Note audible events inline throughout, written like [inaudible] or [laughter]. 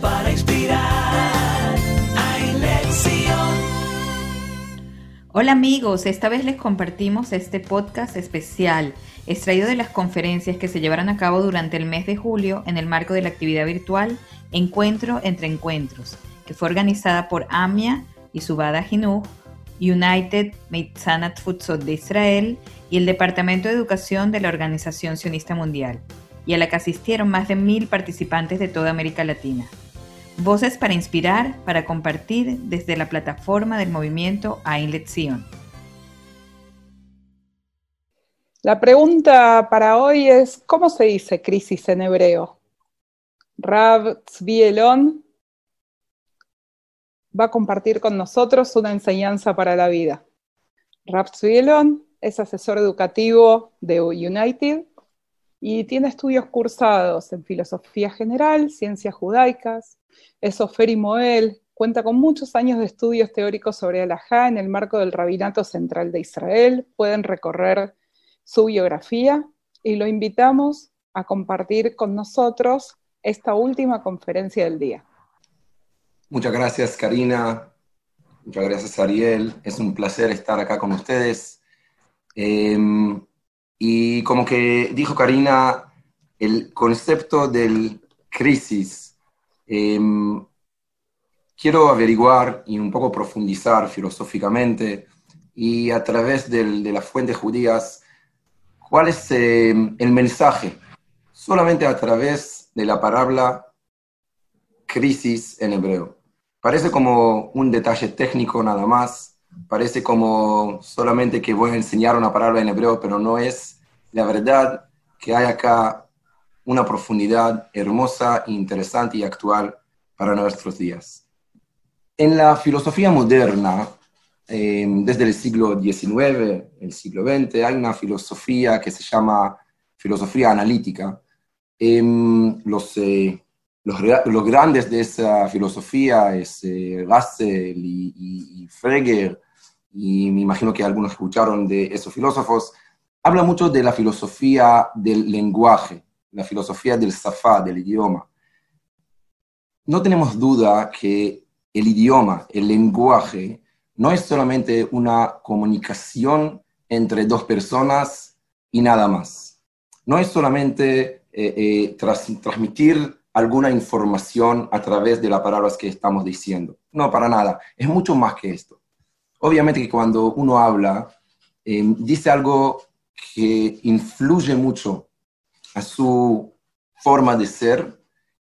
Para inspirar. Lección. Hola amigos, esta vez les compartimos este podcast especial extraído de las conferencias que se llevaron a cabo durante el mes de julio en el marco de la actividad virtual Encuentro entre Encuentros, que fue organizada por AMIA y Subada Jinuj, United Mitzanat Futsot de Israel y el Departamento de Educación de la Organización Sionista Mundial, y a la que asistieron más de mil participantes de toda América Latina. Voces para inspirar, para compartir desde la plataforma del movimiento Ain Letzion. La pregunta para hoy es, ¿cómo se dice crisis en hebreo? Rav Tzvi Elon va a compartir con nosotros una enseñanza para la vida. Rav Tzvi Elon es asesor educativo de United y tiene estudios cursados en filosofía general, ciencias judaicas, es y Moel, cuenta con muchos años de estudios teóricos sobre Alajá en el marco del Rabinato Central de Israel. Pueden recorrer su biografía y lo invitamos a compartir con nosotros esta última conferencia del día. Muchas gracias, Karina. Muchas gracias, Ariel. Es un placer estar acá con ustedes. Eh, y como que dijo Karina, el concepto del crisis, eh, quiero averiguar y un poco profundizar filosóficamente y a través de las fuentes judías, cuál es eh, el mensaje, solamente a través de la palabra crisis en hebreo. Parece como un detalle técnico nada más, parece como solamente que voy a enseñar una palabra en hebreo, pero no es la verdad que hay acá una profundidad hermosa, interesante y actual para nuestros días. En la filosofía moderna, eh, desde el siglo XIX, el siglo XX, hay una filosofía que se llama filosofía analítica. Eh, los, eh, los, grandes de esa filosofía es eh, Russell y, y, y me imagino que algunos escucharon de esos filósofos, habla mucho de la filosofía del lenguaje, la filosofía del safá, del idioma. No tenemos duda que el idioma, el lenguaje, no es solamente una comunicación entre dos personas y nada más. No es solamente eh, eh, transmitir alguna información a través de las palabras que estamos diciendo. No, para nada. Es mucho más que esto. Obviamente que cuando uno habla, eh, dice algo que influye mucho a su forma de ser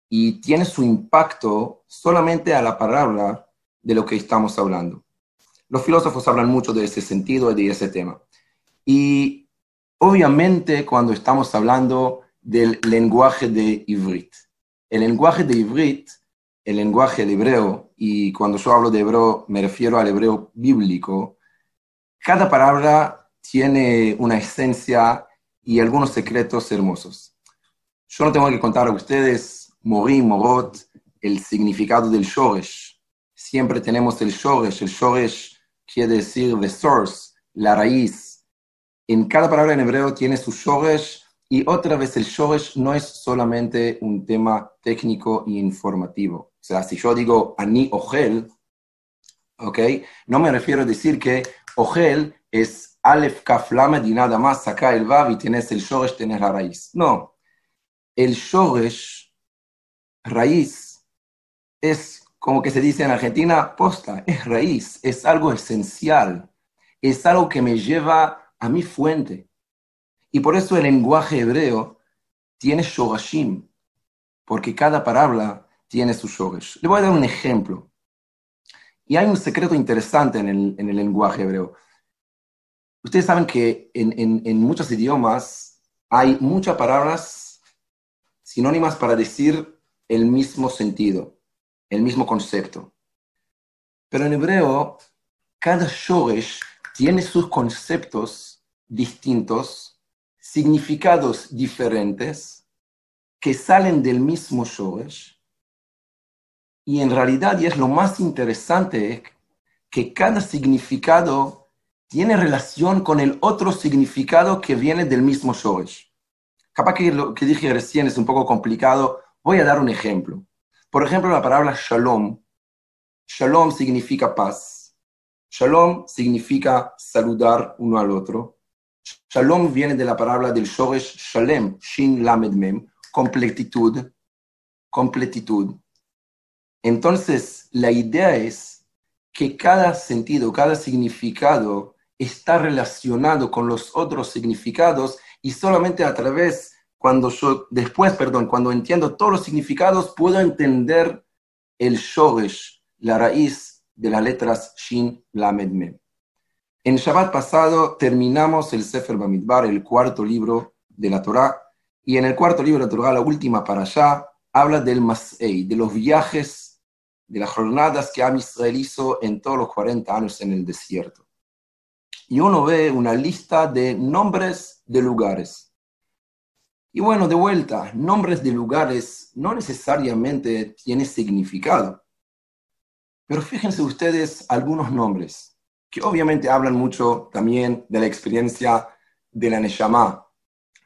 y tiene su impacto solamente a la palabra de lo que estamos hablando. Los filósofos hablan mucho de ese sentido y de ese tema. Y obviamente cuando estamos hablando del lenguaje de Ivrit, el lenguaje de Ivrit, el lenguaje de hebreo, y cuando yo hablo de hebreo me refiero al hebreo bíblico, cada palabra tiene una esencia y algunos secretos hermosos. Yo no tengo que contar a ustedes, Morim, Morot, el significado del Shoresh. Siempre tenemos el Shoresh. El Shoresh quiere decir the source, la raíz. En cada palabra en hebreo tiene su Shoresh y otra vez el Shoresh no es solamente un tema técnico e informativo. O sea, si yo digo Ani Ogel, ¿ok? No me refiero a decir que Ogel es Aleph, Kaf, Lamed y nada más, saca el Vav y tienes el Shoresh, tienes la raíz. No. El Shoresh, raíz, es como que se dice en Argentina, posta, es raíz, es algo esencial, es algo que me lleva a mi fuente. Y por eso el lenguaje hebreo tiene Shorashim, porque cada palabra tiene su Shoresh. Le voy a dar un ejemplo. Y hay un secreto interesante en el, en el lenguaje hebreo. Ustedes saben que en, en, en, muchos idiomas hay muchas palabras sinónimas para decir el mismo sentido, el mismo concepto. Pero en hebreo, cada shoresh tiene sus conceptos distintos, significados diferentes, que salen del mismo shoresh. Y en realidad, y es lo más interesante, que cada significado tiene relación con el otro significado que viene del mismo Shoresh. Capaz que lo que dije recién es un poco complicado, voy a dar un ejemplo. Por ejemplo, la palabra shalom. Shalom significa paz. Shalom significa saludar uno al otro. Shalom viene de la palabra del shoresh shalem, shin lamed mem, completitud, completitud. Entonces, la idea es que cada sentido, cada significado está relacionado con los otros significados y solamente a través, cuando yo, después, perdón, cuando entiendo todos los significados, puedo entender el shoresh, la raíz de las letras Shin, Lamed, Mem. En Shabbat pasado terminamos el Sefer Bamidbar, el cuarto libro de la Torá, y en el cuarto libro de la Torá, la última para allá, habla del Masei, de los viajes, de las jornadas que Am Israel hizo en todos los 40 años en el desierto. Y uno ve una lista de nombres de lugares. Y bueno, de vuelta, nombres de lugares no necesariamente tienen significado. Pero fíjense ustedes algunos nombres que obviamente hablan mucho también de la experiencia de la Neshama,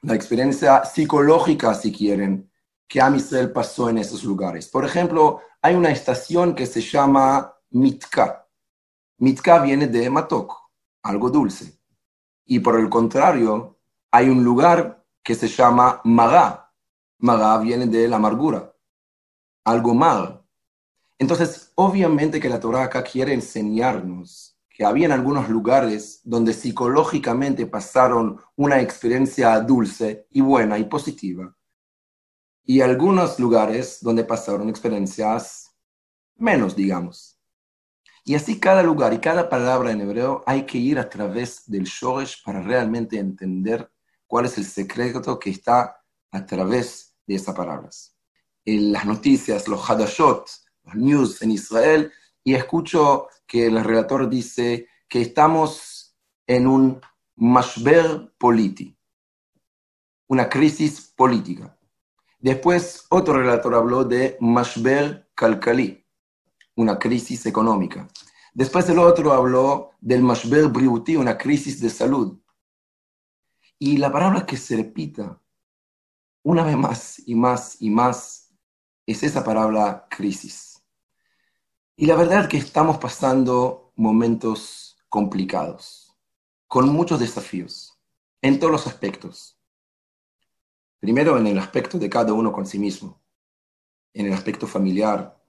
la experiencia psicológica, si quieren, que Amisrael pasó en esos lugares. Por ejemplo, hay una estación que se llama Mitka. Mitka viene de Matok, algo dulce. Y por el contrario, hay un lugar que se llama Magá. Magá viene de la amargura, algo mal. Entonces, obviamente que la Torah acá quiere enseñarnos que había algunos lugares donde psicológicamente pasaron una experiencia dulce y buena y positiva, y algunos lugares donde pasaron experiencias menos, digamos. Y así cada lugar y cada palabra en hebreo hay que ir a través del shoresh para realmente entender cuál es el secreto que está a través de esas palabras. En las noticias, los hadashot, los news en Israel, y escucho que el relator dice que estamos en un mashber politi, una crisis política. Después otro relator habló de mashber kalkali, una crisis económica. Después el otro habló del mashber briuti, una crisis de salud. Y la palabra que se repita una vez más y más y más es esa palabra crisis. Y la verdad es que estamos pasando momentos complicados, con muchos desafíos, en todos los aspectos. Primero en el aspecto de cada uno con sí mismo, en el aspecto familiar,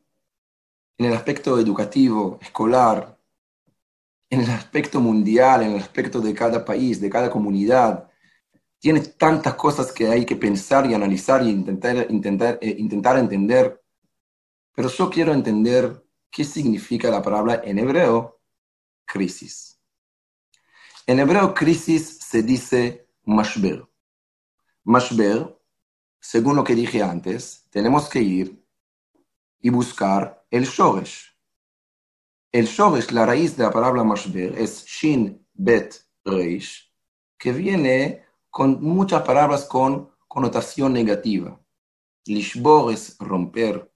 en el aspecto educativo, escolar, en el aspecto mundial, en el aspecto de cada país, de cada comunidad. Tiene tantas cosas que hay que pensar y analizar y intentar, intentar, eh, intentar entender. Pero yo quiero entender qué significa la palabra en hebreo crisis. En hebreo crisis se dice mashber. Mashber, según lo que dije antes, tenemos que ir y buscar el shoresh. El shoresh, la raíz de la palabra mashber, es shin bet reish, que viene con muchas palabras con connotación negativa. Lishbor es romper,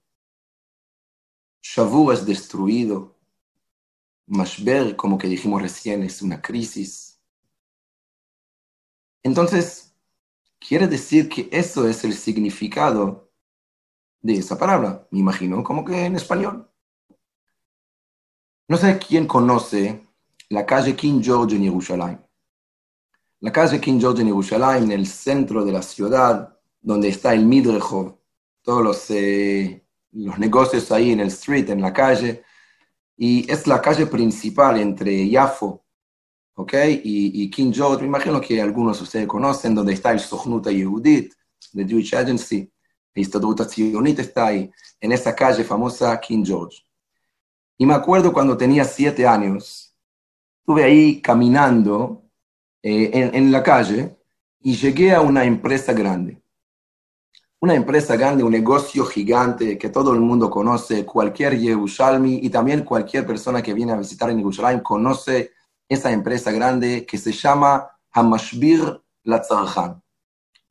Shavur es destruido. Mashber, como que dijimos recién, es una crisis. Entonces, quiere decir que eso es el significado de esa palabra. Me imagino como que en español. No sé quién conoce la calle King George en Jerusalén. La calle King George en Jerusalén, en el centro de la ciudad, donde está el Midrejov, todos los... Eh, los negocios ahí en el street, en la calle, y es la calle principal entre Yafo, ¿ok? Y, King George, me imagino que algunos de ustedes conocen, donde está el Sohnuta Yehudit, de Jewish Agency, la Histadruta Tzionit está ahí, en esa calle famosa King George. Y me acuerdo cuando tenía siete años, estuve ahí caminando eh, en, en la calle y llegué a una empresa grande una empresa grande, un negocio gigante que todo el mundo conoce, cualquier Yerushalmi y también cualquier persona que viene a visitar en Jerusalén conoce esa empresa grande que se llama Hamashbir Latzarhan.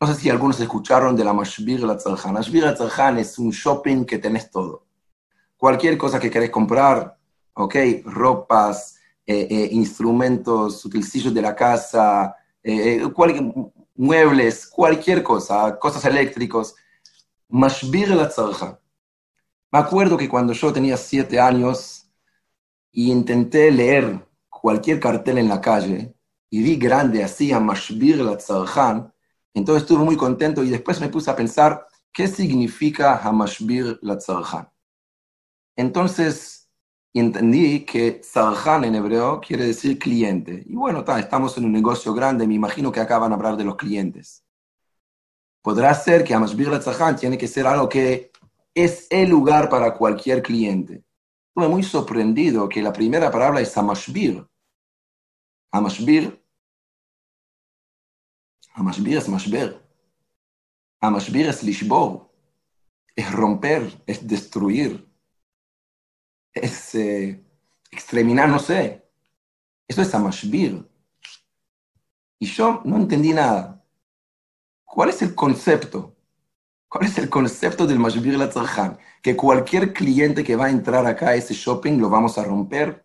No sé si algunos escucharon de la Mashbir Latzarhan. Mashbir Latzarhan es un shopping que tenés todo. Cualquier cosa que querés comprar, ok, ropas, eh, eh, instrumentos, utensilios de la casa, eh, muebles, cualquier cosa, cosas eléctricos, Mashbir la Me acuerdo que cuando yo tenía siete años y intenté leer cualquier cartel en la calle y vi grande así a Mashbir Tzarjan, entonces estuve muy contento y después me puse a pensar qué significa Hamashbir la. Entonces entendí que Tzarjan en hebreo quiere decir cliente. Y bueno, ta, estamos en un negocio grande, me imagino que acá van a hablar de los clientes. Podrá ser que Hamashbir la Tzarjan tiene que ser algo que es el lugar para cualquier cliente. Estuve muy sorprendido que la primera palabra es Hamashbir. Hamashbir. Hamashbir es Mashber. Hamashbir es Lishbor. Es romper, es destruir. Es eh, exterminar, no sé. Eso es Hamashbir. Y yo no entendí nada. ¿Cuál es el concepto? ¿Cuál es el concepto del Mashbir la Tzarjan? Que cualquier cliente que va a entrar acá a ese shopping lo vamos a romper.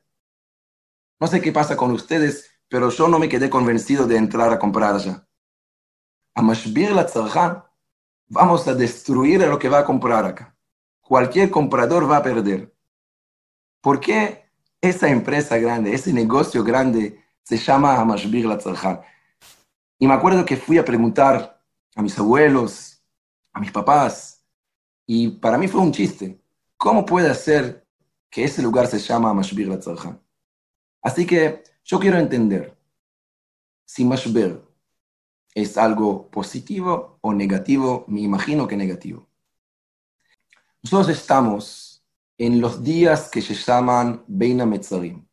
No sé qué pasa con ustedes, pero yo no me quedé convencido de entrar a comprar allá. A Mashbir la Tzarjan vamos a destruir lo que va a comprar acá. Cualquier comprador va a perder. ¿Por qué esa empresa grande, ese negocio grande se llama Hamashbir la Tzarjan? Y me acuerdo que fui a preguntar a mis abuelos, a mis papás, y para mí fue un chiste. ¿Cómo puede ser que ese lugar se llama Mashbir la Tzarjan? Así que yo quiero entender si Mashbir es algo positivo o negativo, me imagino que negativo. Nosotros estamos en los días que se llaman Beina Metzarim.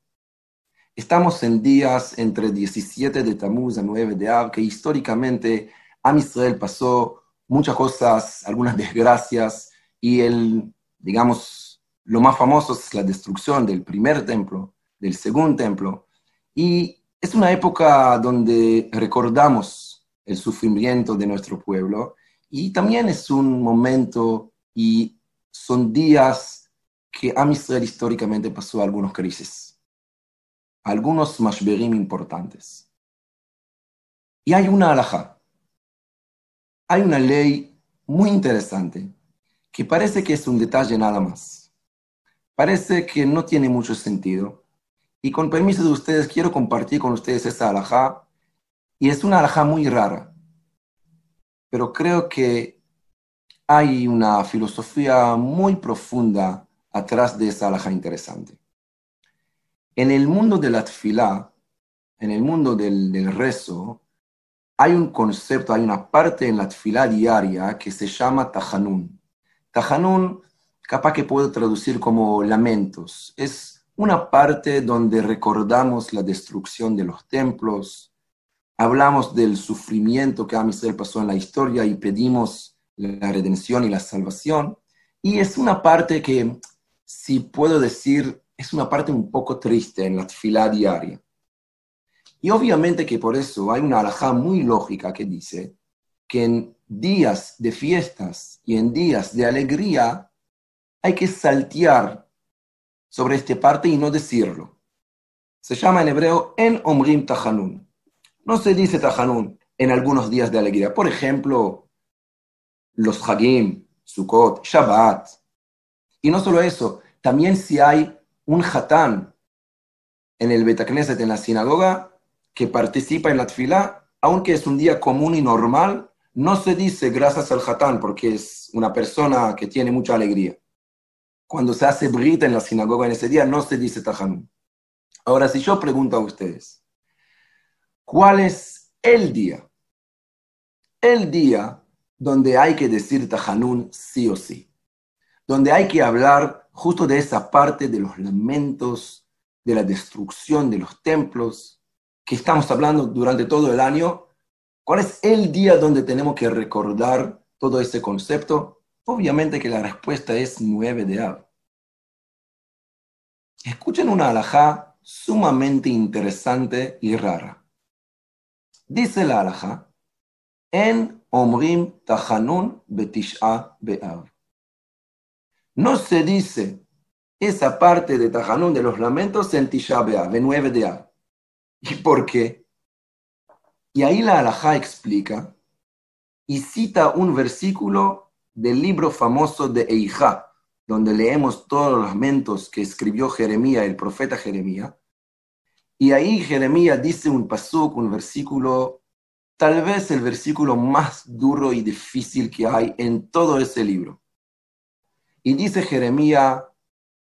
Estamos en días entre 17 de Tamuz a 9 de Av, que históricamente Am Israel pasó muchas cosas, algunas desgracias, y el, digamos, lo más famoso es la destrucción del primer templo, del segundo templo, y es una época donde recordamos el sufrimiento de nuestro pueblo, y también es un momento y son días que Am Israel históricamente pasó algunos crisis, algunos mashberim importantes. Y hay una alhaja, hay una ley muy interesante que parece que es un detalle nada más. Parece que no tiene mucho sentido. Y con permiso de ustedes, quiero compartir con ustedes esta alajá. Y es una alajá muy rara. Pero creo que hay una filosofía muy profunda atrás de esa alajá interesante. En el mundo de la tfilá, en el mundo del, del rezo, hay un concepto, hay una parte en la tfilá diaria que se llama tajanun. Tajanun, capaz que puedo traducir como lamentos. Es una parte donde recordamos la destrucción de los templos, hablamos del sufrimiento que Amisrael pasó en la historia y pedimos la redención y la salvación. Y es una parte que, si puedo decir, es una parte un poco triste en la tfilá diaria. Y obviamente que por eso hay una alajá muy lógica que dice que en días de fiestas y en días de alegría hay que saltear sobre esta parte y no decirlo. Se llama en hebreo en omrim tajanun. No se dice tajanun en algunos días de alegría. Por ejemplo, los hagim, Sukkot, Shabbat. Y no solo eso, también si hay un hatán en el Betacneset, en la sinagoga, que participa en la tfilá, aunque es un día común y normal, no se dice gracias al hatán porque es una persona que tiene mucha alegría. Cuando se hace brita en la sinagoga en ese día, no se dice tajanun. Ahora, si yo pregunto a ustedes, ¿cuál es el día? El día donde hay que decir tajanun sí o sí. Donde hay que hablar justo de esa parte de los lamentos, de la destrucción de los templos, que estamos hablando durante todo el año, ¿cuál es el día donde tenemos que recordar todo ese concepto? Obviamente que la respuesta es 9 de Av. Escuchen una alajá sumamente interesante y rara. Dice la alajá, en omrim tajanun betish'a be'av. No se dice esa parte de tajanun de los lamentos en Tisha B'Av, en 9 de Av. ¿Y por qué? Y ahí la alajá explica y cita un versículo del libro famoso de Eijá, donde leemos todos los lamentos que escribió Jeremías, el profeta Jeremías. Y ahí Jeremías dice un pasuk, un versículo, tal vez el versículo más duro y difícil que hay en todo ese libro. Y dice Jeremías,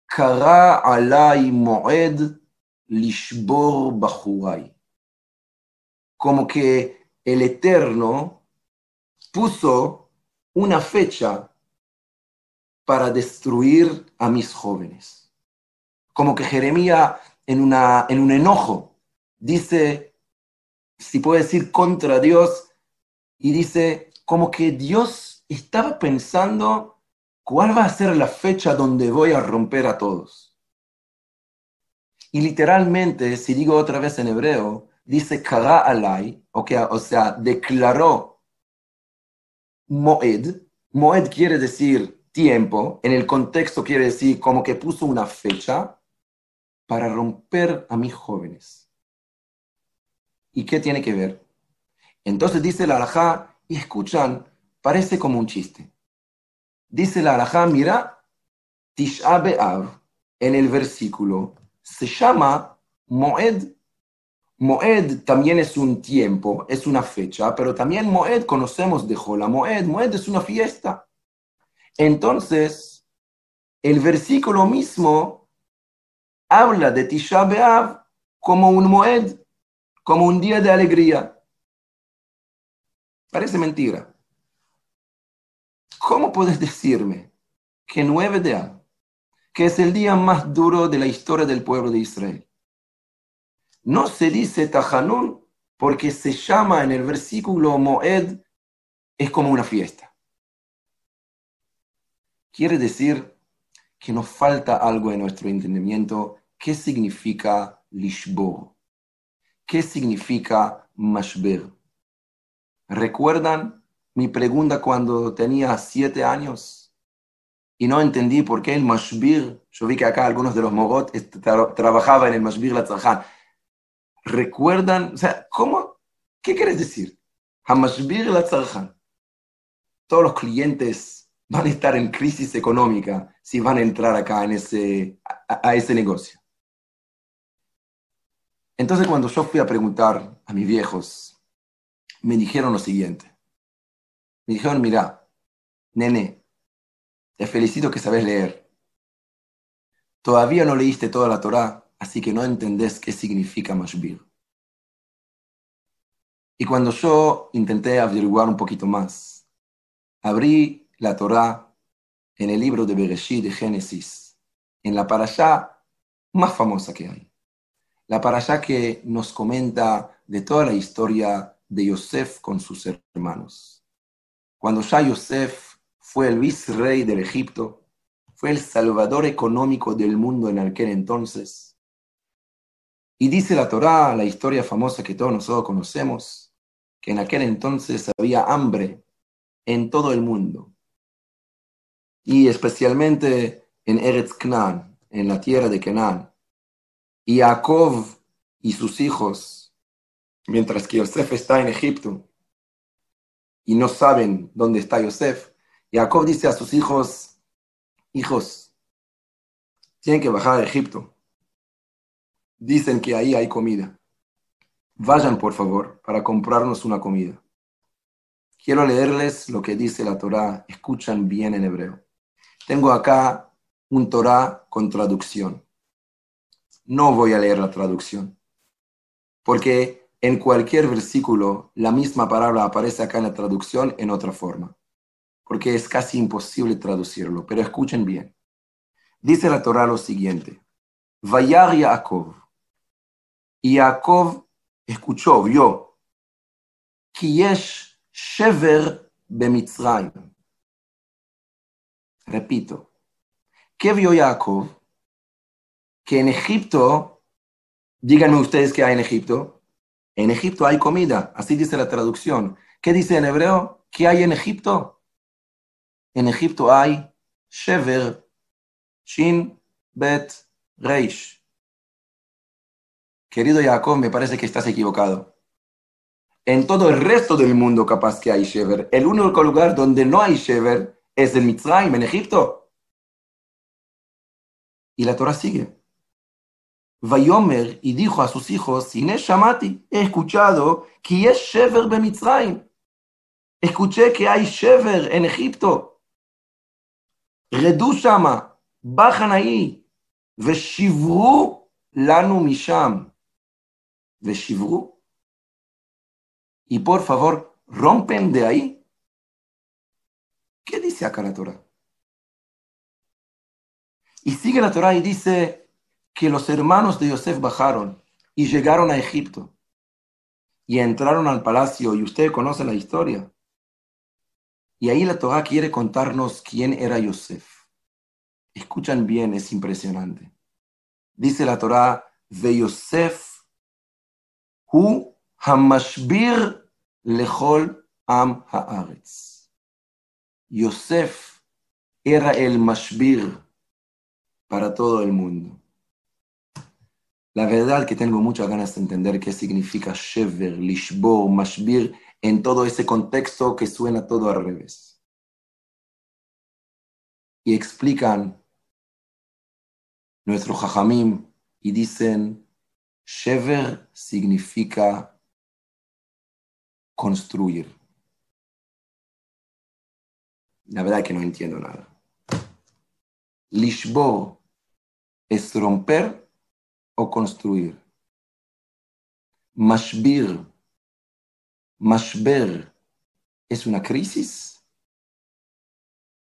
Kara alay moed lishbor bajuray. Como que el Eterno puso una fecha para destruir a mis jóvenes. Como que Jeremías en, en un enojo dice, si puede decir contra Dios, y dice como que Dios estaba pensando cuál va a ser la fecha donde voy a romper a todos. Y literalmente, si digo otra vez en hebreo, dice kara alay, o sea, declaró moed. Moed quiere decir tiempo, en el contexto quiere decir como que puso una fecha para romper a mis jóvenes. ¿Y qué tiene que ver? Entonces dice la alajá, y escuchan, parece como un chiste. Dice la alajá, mira, Tisha B'Av, en el versículo, se llama Moed. Moed también es un tiempo, es una fecha, pero también Moed conocemos de Jola. Moed, Moed es una fiesta. Entonces, el versículo mismo habla de Tisha B'Av como un Moed, como un día de alegría. Parece mentira. ¿Cómo puedes decirme que 9 de Av, que es el día más duro de la historia del pueblo de Israel, no se dice Tajanun porque se llama en el versículo Moed, es como una fiesta? quiere decir que nos falta algo en nuestro entendimiento. ¿Qué significa lishbor? ¿Qué significa mashber? ¿Recuerdan mi pregunta cuando tenía siete años? Y no entendí por qué el mashbir, yo vi que acá algunos de los mogot tra trabajaban en el mashbir la ¿Recuerdan? O sea, ¿cómo? ¿Qué quieres decir? Hamashbir la Todos los clientes van a estar en crisis económica si van a entrar acá en ese, a, ese negocio. Entonces cuando yo fui a preguntar a mis viejos, me dijeron lo siguiente. Me dijeron, mira, nene, te felicito que sabes leer. Todavía no leíste toda la Torá, así que no entendés qué significa Mashbir. Y cuando yo intenté averiguar un poquito más, abrí la Torá en el libro de Bereshit de Génesis, en la parashá más famosa que hay. La parashá que nos comenta de toda la historia de Yosef con sus hermanos. Cuando ya Yosef fue el vicerrey del Egipto, fue el salvador económico del mundo en aquel entonces. Y dice la Torá, la historia famosa que todos nosotros conocemos, que en aquel entonces había hambre en todo el mundo y especialmente en Eretz Knan, en la tierra de Kenan. Y Jacob y sus hijos, mientras que Yosef está en Egipto y no saben dónde está Yosef, Jacob dice a sus hijos, hijos, tienen que bajar a Egipto. Dicen que ahí hay comida. Vayan, por favor, para comprarnos una comida. Quiero leerles lo que dice la Torá. Escuchan bien en hebreo. Tengo acá un Torah con traducción. No voy a leer la traducción, porque en cualquier versículo la misma palabra aparece acá en la traducción en otra forma, porque es casi imposible traducirlo, pero escuchen bien. Dice la Torah lo siguiente, Vayar Yaakov. Y Yaakov escuchó, vio, Kiyesh Shever Bemitzrayim Repito, ¿qué vio Jacob? Que en Egipto, díganme ustedes qué hay en Egipto. En Egipto hay comida, así dice la traducción. ¿Qué dice en hebreo? ¿Qué hay en Egipto? En Egipto hay Shever, Shin, Bet, Reish. Querido Jacob, me parece que estás equivocado. En todo el resto del mundo capaz que hay Shever. El único lugar donde no hay Shever es en Mitzrayim, en Egipto. Y la Torah sigue. Vayomer y dijo a sus hijos, Sine Shamati, he escuchado que es Shever Bemitzrayim. Escuché que hay Shever en Egipto. Y por favor, rompen de ahí. ¿Qué dice acá la Torah? Y sigue la Torah y dice que los hermanos de Yosef bajaron y llegaron a Egipto y entraron al palacio y usted conoce la historia. Y ahí la Torah quiere contarnos quién era Yosef. Escuchan bien, es impresionante. Dice la Torah, de Yosef, hu hamashbir lechol am haaretz. Yosef era el mashbir para todo el mundo. La verdad que tengo muchas ganas de entender qué significa Shever, Lishbor, Mashbir en todo ese contexto que suena todo al revés. Y explican nuestro Jajamim y dicen, Shever significa construir. La verdad que no entiendo nada. Lishbor es romper o construir. Mashbir, mashber, ¿es una crisis?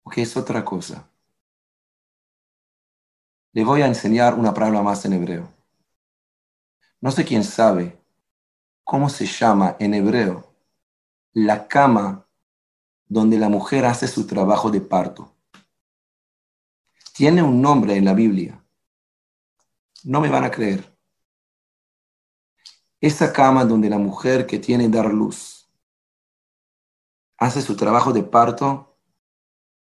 ¿O qué es otra cosa? Le voy a enseñar una palabra más en hebreo. No sé quién sabe cómo se llama en hebreo la cama donde la mujer hace su trabajo de parto. Tiene un nombre en la Biblia. No me van a creer. Esa cama donde la mujer que tiene dar luz hace su trabajo de parto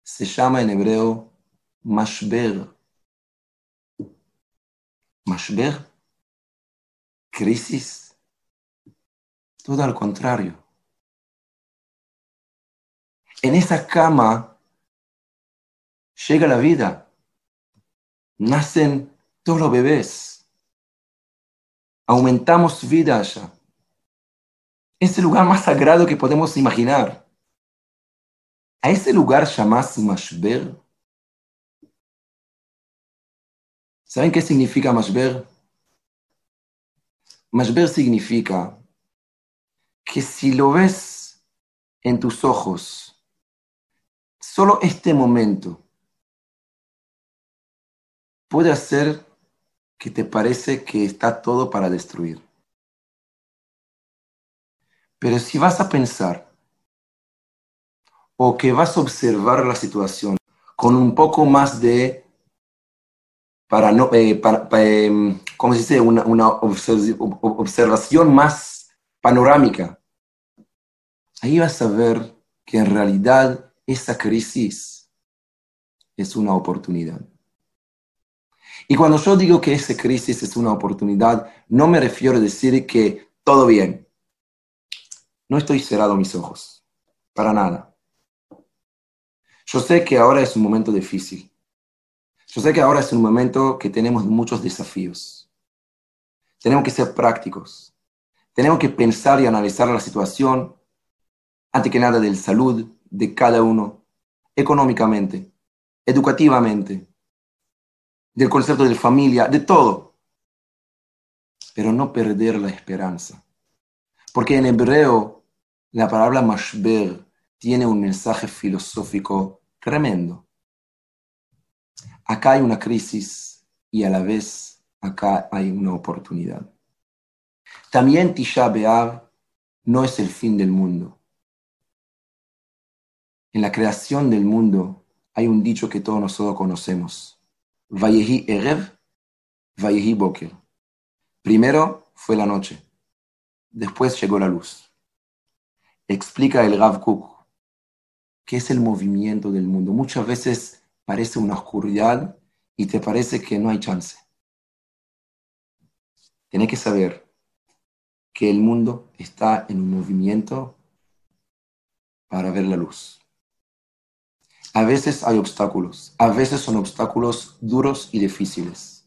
se llama en hebreo mashber. Mashber, crisis, todo al contrario. En esa cama llega la vida, nacen todos los bebés, aumentamos vida allá. Es el lugar más sagrado que podemos imaginar. A ese lugar llamas Mashber. ¿Saben qué significa Mashber? Mashber significa que si lo ves en tus ojos, solo este momento puede hacer que te parece que está todo para destruir. Pero si vas a pensar o que vas a observar la situación con un poco más de, para no, eh, para, eh, ¿cómo se dice? Una, una observación más panorámica, ahí vas a ver que en realidad esa crisis es una oportunidad. Y cuando yo digo que esa crisis es una oportunidad, no me refiero a decir que todo bien. No estoy cerrado mis ojos, para nada. Yo sé que ahora es un momento difícil. Yo sé que ahora es un momento que tenemos muchos desafíos. Tenemos que ser prácticos. Tenemos que pensar y analizar la situación, antes que nada, de salud de cada uno, económicamente, educativamente, del concepto de familia, de todo. Pero no perder la esperanza. Porque en hebreo la palabra mashber tiene un mensaje filosófico tremendo. Acá hay una crisis y a la vez acá hay una oportunidad. También Tisha B'Av no es el fin del mundo. En la creación del mundo hay un dicho que todos nosotros conocemos. Vayehi Erev, Vayehi Boker. Primero fue la noche, después llegó la luz. Explica el Rav Kuk qué es el movimiento del mundo. Muchas veces parece una oscuridad y te parece que no hay chance. Tienes que saber que el mundo está en un movimiento para ver la luz. A veces hay obstáculos, a veces son obstáculos duros y difíciles.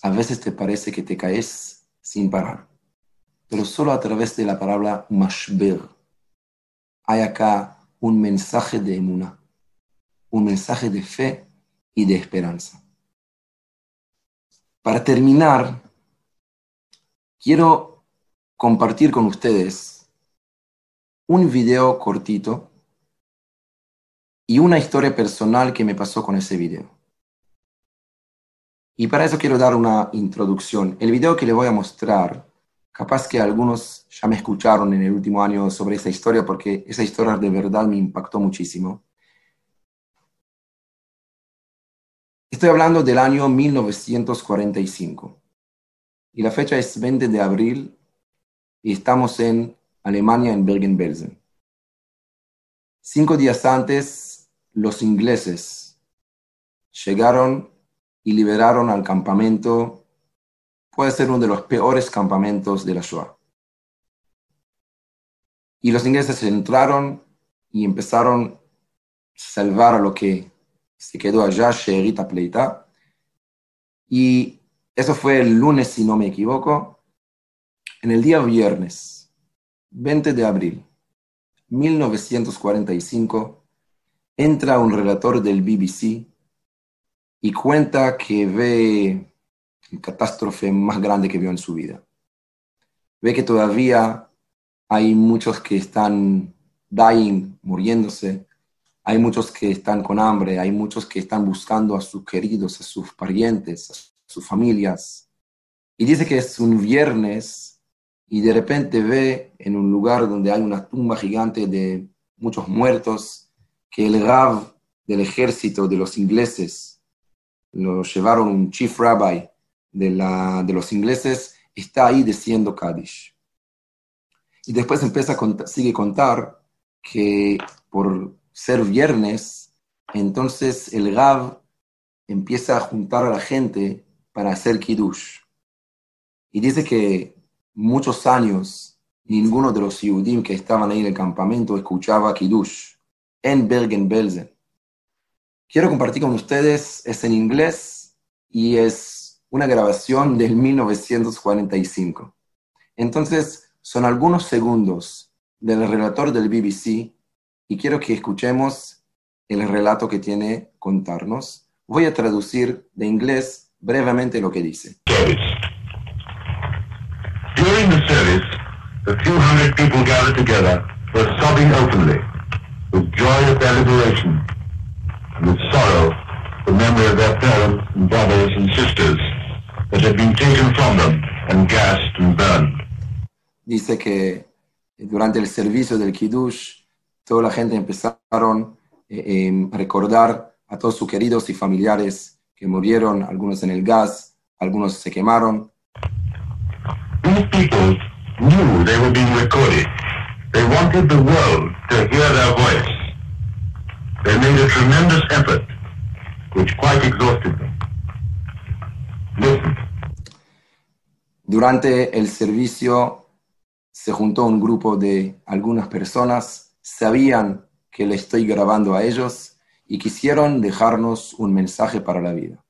A veces te parece que te caes sin parar, pero solo a través de la palabra mashber hay acá un mensaje de emuna, un mensaje de fe y de esperanza. Para terminar, quiero compartir con ustedes un video cortito y una historia personal que me pasó con ese video. Y para eso quiero dar una introducción. El video que le voy a mostrar, capaz que algunos ya me escucharon en el último año sobre esa historia porque esa historia de verdad me impactó muchísimo. Estoy hablando del año 1945 y la fecha es 20 de abril y estamos en Alemania, en Bergen-Belsen. Cinco días antes, los ingleses llegaron y liberaron al campamento, puede ser uno de los peores campamentos de la Shoah. Y los ingleses entraron y empezaron a salvar a lo que se quedó allá, Sherita Pleita. Y eso fue el lunes, si no me equivoco. En el día viernes, 20 de abril, 1945, entra un relator del BBC y cuenta que ve la catástrofe más grande que vio en su vida. Ve que todavía hay muchos que están dying, muriéndose, hay muchos que están con hambre, hay muchos que están buscando a sus queridos, a sus parientes, a sus familias. Y dice que es un viernes y de repente ve en un lugar donde hay una tumba gigante de muchos muertos que el Rav del ejército de los ingleses, lo llevaron un chief rabbi de, la, de los ingleses, está ahí diciendo Kaddish. Y después empieza a contar, sigue contar que por ser viernes, entonces el Rav empieza a juntar a la gente para hacer Kiddush. Y dice que muchos años ninguno de los Yehudim que estaban ahí en el campamento escuchaba Kiddush en Bergen-Belsen. Quiero compartir con ustedes, es en inglés y es una grabación del 1945. Entonces, son algunos segundos del relator del BBC y quiero que escuchemos el relato que tiene contarnos. Voy a traducir de inglés brevemente lo que dice. During the service, a few hundred people gathered together were sobbing openly, with joy at their liberation, and with sorrow the memory of their parents and brothers and sisters that had been taken from them and gassed and burned. Dice que durante el servicio del Kiddush, toda la gente empezaron eh, eh, a recordar a todos sus queridos y familiares que murieron, algunos en el gas, algunos se quemaron. These people knew they were being recorded. They wanted the world to hear their voice. They made a tremendous effort, which quite exhausted them. Listen. Durante el servicio se juntó un grupo de algunas personas, sabían que le estoy grabando a ellos y quisieron dejarnos un mensaje para la vida.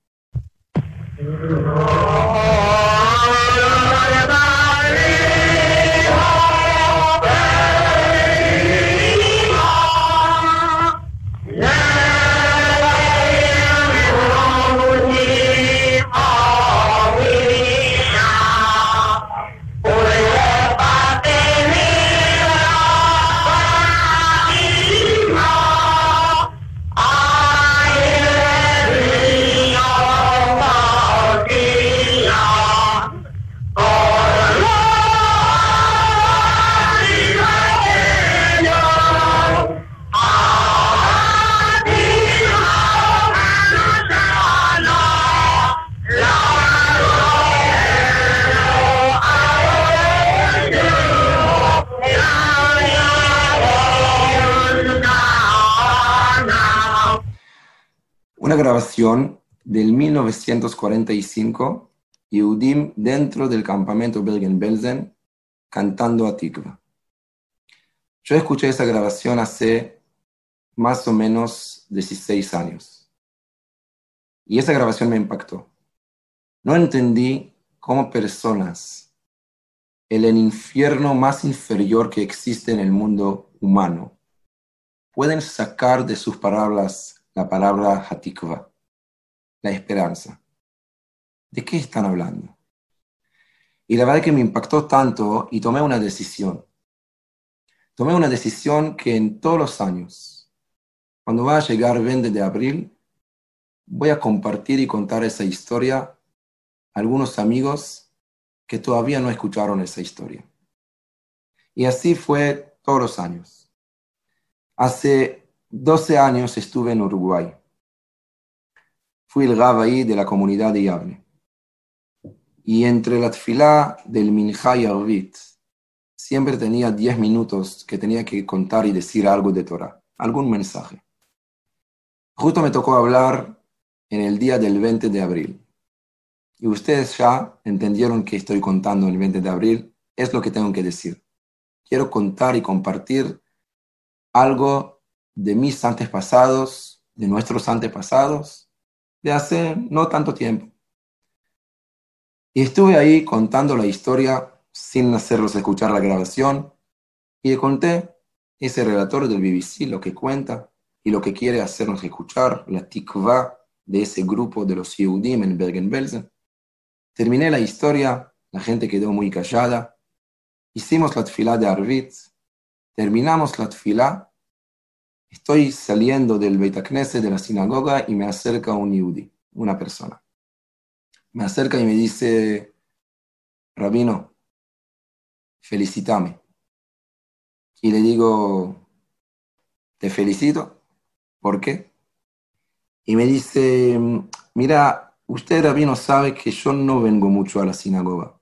Grabación del 1945, Yehudim dentro del campamento Bergen-Belsen cantando a Tikva. Yo escuché esa grabación hace más o menos 16 años. Y esa grabación me impactó. No entendí cómo personas en el infierno más inferior que existe en el mundo humano pueden sacar de sus palabras la palabra hatikva, la esperanza. ¿De qué están hablando? Y la verdad es que me impactó tanto y tomé una decisión. Tomé una decisión que en todos los años, cuando va a llegar el 20 de abril, voy a compartir y contar esa historia a algunos amigos que todavía no escucharon esa historia. Y así fue todos los años. Hace 12 años estuve en Uruguay. Fui el Gabay de la comunidad de Yavne. Y entre la tfilá del Minjá y Arvit, siempre tenía 10 minutos que tenía que contar y decir algo de Torah, algún mensaje. Justo me tocó hablar en el día del 20 de abril. Y ustedes ya entendieron que estoy contando el 20 de abril, es lo que tengo que decir. Quiero contar y compartir algo de mis antepasados, de nuestros antepasados, de hace no tanto tiempo. Y estuve ahí contando la historia sin hacerlos escuchar la grabación y le conté ese relator del BBC lo que cuenta y lo que quiere hacernos escuchar, la tikva de ese grupo de los Yehudim en Bergen-Belsen. Terminé la historia, la gente quedó muy callada, hicimos la tfilá de Arvit, terminamos la tfilá, estoy saliendo del Beit Knesset, de la sinagoga, y me acerca un Yehudi, una persona. Me acerca y me dice, Rabino, felicítame. Y le digo, te felicito. ¿Por qué? Y me dice, mira, usted, Rabino, sabe que yo no vengo mucho a la sinagoga.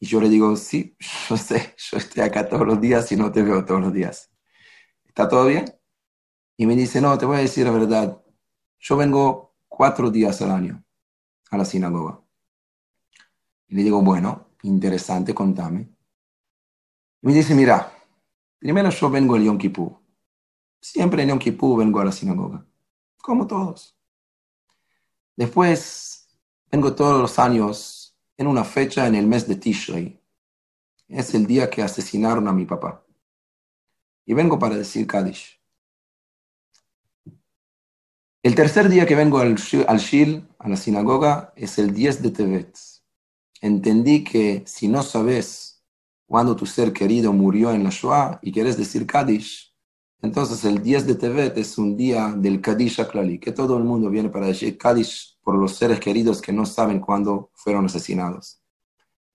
Y yo le digo, sí, [laughs] yo sé, yo estoy acá todos los días y no te veo todos los días. ¿Está todo bien? Y me dice, no, te voy a decir la verdad. Yo vengo cuatro días al año a la sinagoga. Y le digo, bueno, interesante, contame. Y me dice, mira, primero yo vengo el Yom Kippur. Siempre en Yom Kippur vengo a la sinagoga, como todos. Después vengo todos los años en una fecha en el mes de Tishrei. Es el día que asesinaron a mi papá. Y vengo para decir Kaddish. El tercer día que vengo al, al Shil, a la sinagoga, es el 10 de Tevet. Entendí que si no sabes cuándo tu ser querido murió en la Shoah y quieres decir Kaddish, entonces el 10 de Tevet es un día del Kaddish Aklali, que todo el mundo viene para decir Kaddish por los seres queridos que no saben cuándo fueron asesinados.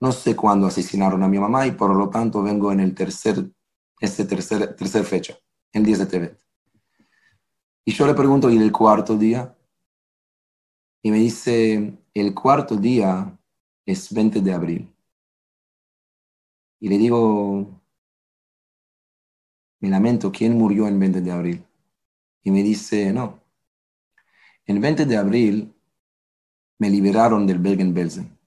No sé cuándo asesinaron a mi mamá y por lo tanto vengo en el tercer, este tercer, tercer fecha, el 10 de Tevet. Y yo le pregunto, ¿y el cuarto día? Y me dice, el cuarto día es 20 de abril. Y le digo, me lamento, ¿quién murió el 20 de abril? Y me dice, no, el 20 de abril me liberaron del Bergen-Belsen.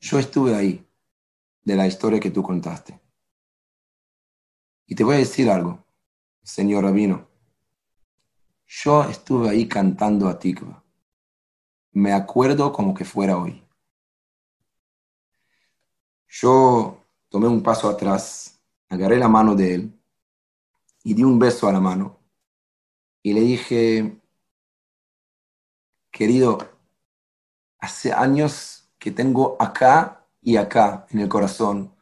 Yo estuve ahí, de la historia que tú contaste. Y te voy a decir algo, señor Rabino. Yo estuve ahí cantando a Tikva. Me acuerdo como que fuera hoy. Yo tomé un paso atrás, agarré la mano de él y di un beso a la mano. Y le dije, querido, hace años que tengo acá y acá en el corazón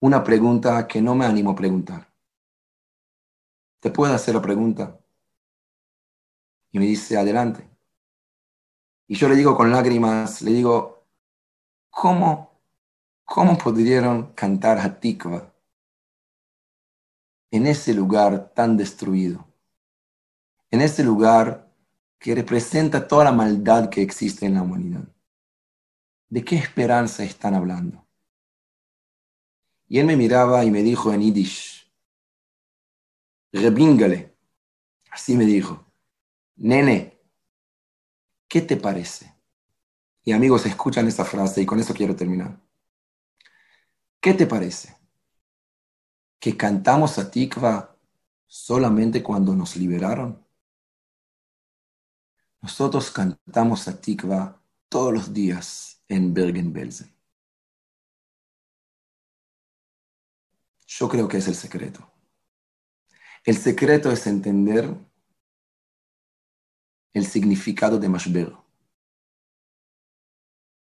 una pregunta que no me animo a preguntar. ¿Te puedo hacer la pregunta? Y me dice, adelante. Y yo le digo con lágrimas, le digo, ¿cómo, cómo pudieron cantar Hatikva en ese lugar tan destruido? En ese lugar que representa toda la maldad que existe en la humanidad. ¿De qué esperanza están hablando? Y él me miraba y me dijo en Yiddish, Rebíngale, así me dijo, nene, ¿qué te parece? Y amigos, escuchan esta frase y con eso quiero terminar. ¿Qué te parece? Que cantamos a Tikva solamente cuando nos liberaron? Nosotros cantamos a Tikva todos los días en Bergen-Belsen. Yo creo que es el secreto. El secreto es entender el significado de Mashber.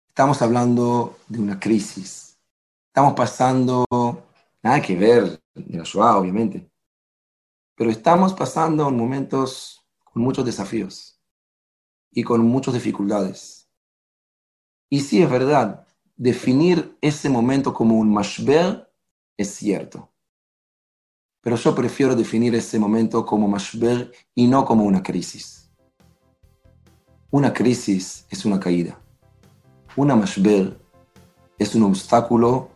Estamos hablando de una crisis. Estamos pasando, nada que ver de la Shoah, obviamente, pero estamos pasando momentos con muchos desafíos y con muchas dificultades. Y sí es verdad, definir ese momento como un mashber es cierto. Pero yo prefiero definir ese momento como mashber y no como una crisis. Una crisis es una caída. Una mashber es un obstáculo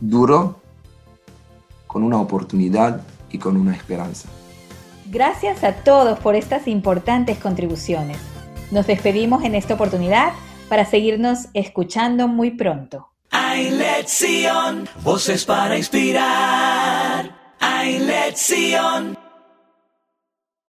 duro con una oportunidad y con una esperanza. Gracias a todos por estas importantes contribuciones. Nos despedimos en esta oportunidad para seguirnos escuchando muy pronto. Hay lección, voces para inspirar. Hay lección.